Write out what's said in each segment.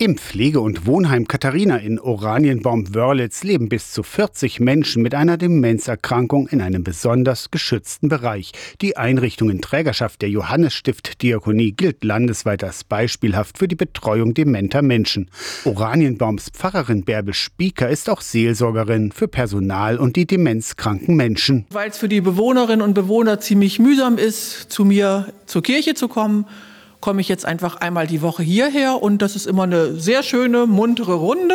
Im Pflege- und Wohnheim Katharina in Oranienbaum-Wörlitz leben bis zu 40 Menschen mit einer Demenzerkrankung in einem besonders geschützten Bereich. Die Einrichtung in Trägerschaft der Johannesstift-Diakonie gilt landesweit als beispielhaft für die Betreuung dementer Menschen. Oranienbaums Pfarrerin Bärbel Spieker ist auch Seelsorgerin für Personal und die demenzkranken Menschen. Weil es für die Bewohnerinnen und Bewohner ziemlich mühsam ist, zu mir zur Kirche zu kommen komme ich jetzt einfach einmal die Woche hierher und das ist immer eine sehr schöne, muntere Runde.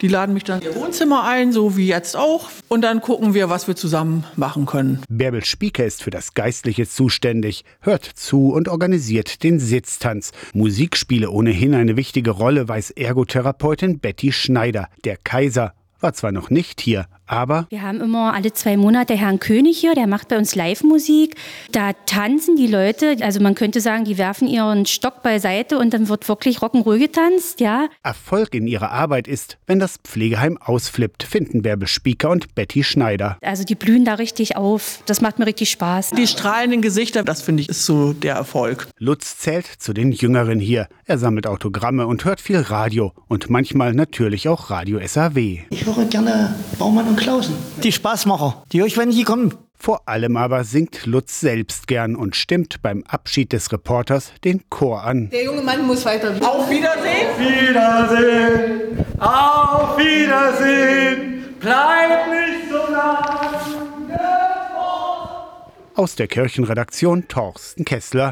Die laden mich dann in ihr Wohnzimmer ein, so wie jetzt auch. Und dann gucken wir, was wir zusammen machen können. Bärbel Spieker ist für das Geistliche zuständig, hört zu und organisiert den Sitztanz. Musik spiele ohnehin eine wichtige Rolle, weiß Ergotherapeutin Betty Schneider. Der Kaiser war zwar noch nicht hier, aber wir haben immer alle zwei Monate Herrn König hier, der macht bei uns Live-Musik. Da tanzen die Leute, also man könnte sagen, die werfen ihren Stock beiseite und dann wird wirklich Rock'n'Roll getanzt, ja. Erfolg in ihrer Arbeit ist, wenn das Pflegeheim ausflippt, finden Bärbel Spieker und Betty Schneider. Also die blühen da richtig auf. Das macht mir richtig Spaß. Die strahlenden Gesichter, das finde ich, ist so der Erfolg. Lutz zählt zu den Jüngeren hier. Er sammelt Autogramme und hört viel Radio und manchmal natürlich auch Radio SAW. Ich höre gerne Baumann und Klausen. Die Spaßmacher, die euch, wenn die kommen. Vor allem aber singt Lutz selbst gern und stimmt beim Abschied des Reporters den Chor an. Der junge Mann muss weiter. Auf Wiedersehen! Wiedersehen! Auf Wiedersehen! Bleib nicht so lange Aus der Kirchenredaktion Torsten Kessler.